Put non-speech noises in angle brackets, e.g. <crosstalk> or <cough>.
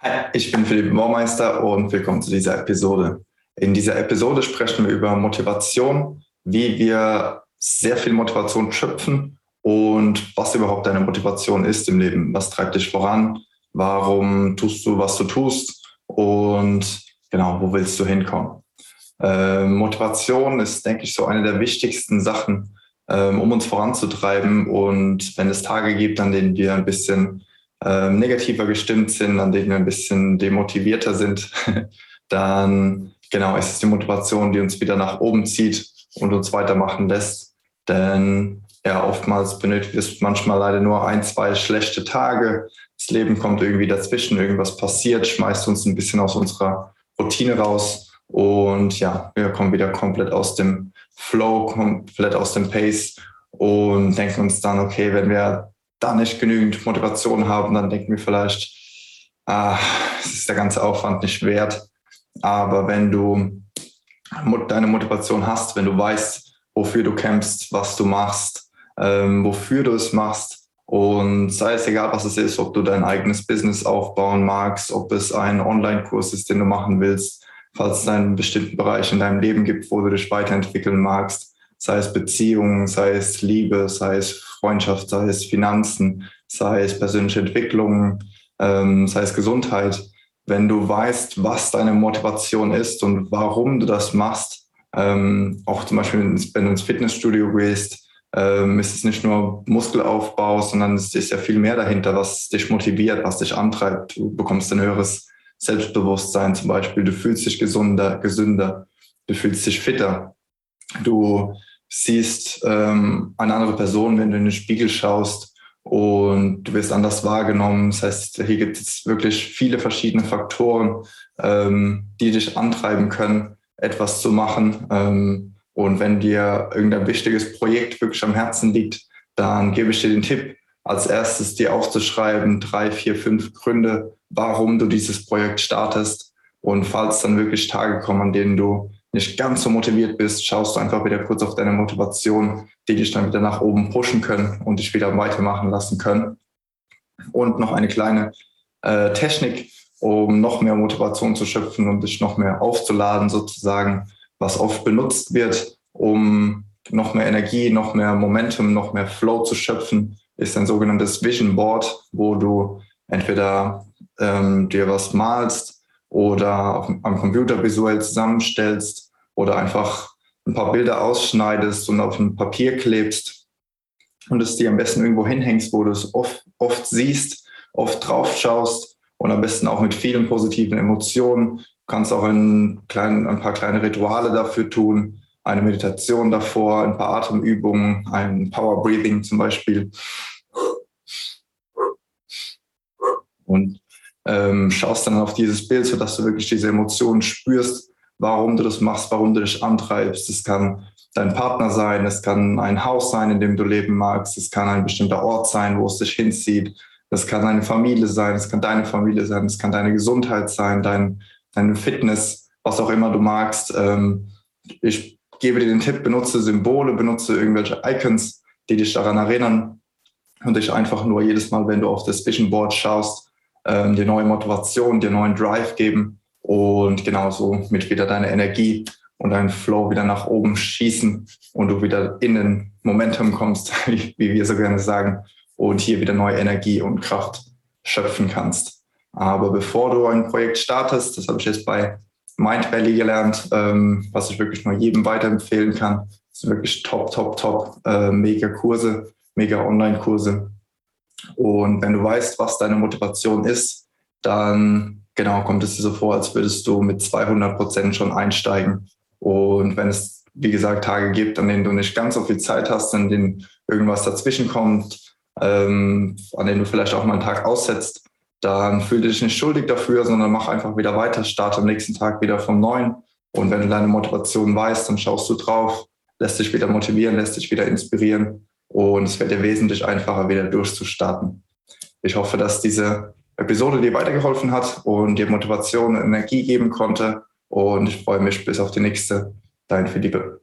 Hi, ich bin Philipp Baumeister und willkommen zu dieser Episode. In dieser Episode sprechen wir über Motivation, wie wir sehr viel Motivation schöpfen und was überhaupt deine Motivation ist im Leben. Was treibt dich voran? Warum tust du, was du tust? Und genau, wo willst du hinkommen? Äh, Motivation ist, denke ich, so eine der wichtigsten Sachen, äh, um uns voranzutreiben. Und wenn es Tage gibt, an denen wir ein bisschen äh, negativer gestimmt sind, an denen wir ein bisschen demotivierter sind, <laughs> dann genau ist es die Motivation, die uns wieder nach oben zieht und uns weitermachen lässt. Denn ja, oftmals benötigt es manchmal leider nur ein, zwei schlechte Tage. Das Leben kommt irgendwie dazwischen, irgendwas passiert, schmeißt uns ein bisschen aus unserer Routine raus und ja, wir kommen wieder komplett aus dem Flow, komplett aus dem Pace und denken uns dann, okay, wenn wir da nicht genügend Motivation haben, dann denken wir vielleicht, ah, es ist der ganze Aufwand nicht wert. Aber wenn du deine Motivation hast, wenn du weißt, wofür du kämpfst, was du machst, ähm, wofür du es machst und sei es egal, was es ist, ob du dein eigenes Business aufbauen magst, ob es ein Online-Kurs ist, den du machen willst, falls es einen bestimmten Bereich in deinem Leben gibt, wo du dich weiterentwickeln magst, sei es Beziehungen, sei es Liebe, sei es Freundschaft, sei es Finanzen, sei es persönliche Entwicklung, ähm, sei es Gesundheit. Wenn du weißt, was deine Motivation ist und warum du das machst, ähm, auch zum Beispiel, wenn du ins Fitnessstudio gehst, ähm, ist es nicht nur Muskelaufbau, sondern es ist ja viel mehr dahinter, was dich motiviert, was dich antreibt. Du bekommst ein höheres Selbstbewusstsein zum Beispiel. Du fühlst dich gesunder, gesünder, du fühlst dich fitter. Du siehst ähm, eine andere Person, wenn du in den Spiegel schaust und du wirst anders wahrgenommen. Das heißt, hier gibt es wirklich viele verschiedene Faktoren, ähm, die dich antreiben können, etwas zu machen. Ähm, und wenn dir irgendein wichtiges Projekt wirklich am Herzen liegt, dann gebe ich dir den Tipp, als erstes dir aufzuschreiben, drei, vier, fünf Gründe, warum du dieses Projekt startest. Und falls dann wirklich Tage kommen, an denen du nicht ganz so motiviert bist, schaust du einfach wieder kurz auf deine Motivation, die dich dann wieder nach oben pushen können und dich wieder weitermachen lassen können. Und noch eine kleine äh, Technik, um noch mehr Motivation zu schöpfen und dich noch mehr aufzuladen sozusagen, was oft benutzt wird, um noch mehr Energie, noch mehr Momentum, noch mehr Flow zu schöpfen, ist ein sogenanntes Vision Board, wo du entweder ähm, dir was malst oder auf, am Computer visuell zusammenstellst oder einfach ein paar Bilder ausschneidest und auf ein Papier klebst und es dir am besten irgendwo hinhängst, wo du es oft, oft siehst, oft drauf schaust und am besten auch mit vielen positiven Emotionen. Du kannst auch ein, klein, ein paar kleine Rituale dafür tun, eine Meditation davor, ein paar Atemübungen, ein Power Breathing zum Beispiel. Und ähm, schaust dann auf dieses Bild, sodass du wirklich diese Emotionen spürst warum du das machst, warum du dich antreibst. Es kann dein Partner sein, es kann ein Haus sein, in dem du leben magst, es kann ein bestimmter Ort sein, wo es dich hinzieht, es kann deine Familie sein, es kann deine Familie sein, es kann deine Gesundheit sein, dein, deine Fitness, was auch immer du magst. Ähm, ich gebe dir den Tipp, benutze Symbole, benutze irgendwelche Icons, die dich daran erinnern und dich einfach nur jedes Mal, wenn du auf das Vision Board schaust, ähm, dir neue Motivation, dir neuen Drive geben und genauso mit wieder deine Energie und deinen Flow wieder nach oben schießen und du wieder in den Momentum kommst, <laughs> wie, wir so gerne sagen, und hier wieder neue Energie und Kraft schöpfen kannst. Aber bevor du ein Projekt startest, das habe ich jetzt bei Mind Valley gelernt, ähm, was ich wirklich nur jedem weiterempfehlen kann. Das sind wirklich top, top, top, äh, mega Kurse, mega Online-Kurse. Und wenn du weißt, was deine Motivation ist, dann genau, kommt es dir so vor, als würdest du mit 200 Prozent schon einsteigen. Und wenn es, wie gesagt, Tage gibt, an denen du nicht ganz so viel Zeit hast, an denen irgendwas dazwischen kommt, ähm, an denen du vielleicht auch mal einen Tag aussetzt, dann fühl dich nicht schuldig dafür, sondern mach einfach wieder weiter, starte am nächsten Tag wieder vom Neuen. Und wenn du deine Motivation weißt, dann schaust du drauf, lässt dich wieder motivieren, lässt dich wieder inspirieren und es wird dir wesentlich einfacher, wieder durchzustarten. Ich hoffe, dass diese Episode dir weitergeholfen hat und dir Motivation und Energie geben konnte. Und ich freue mich bis auf die nächste. Dein Philippe.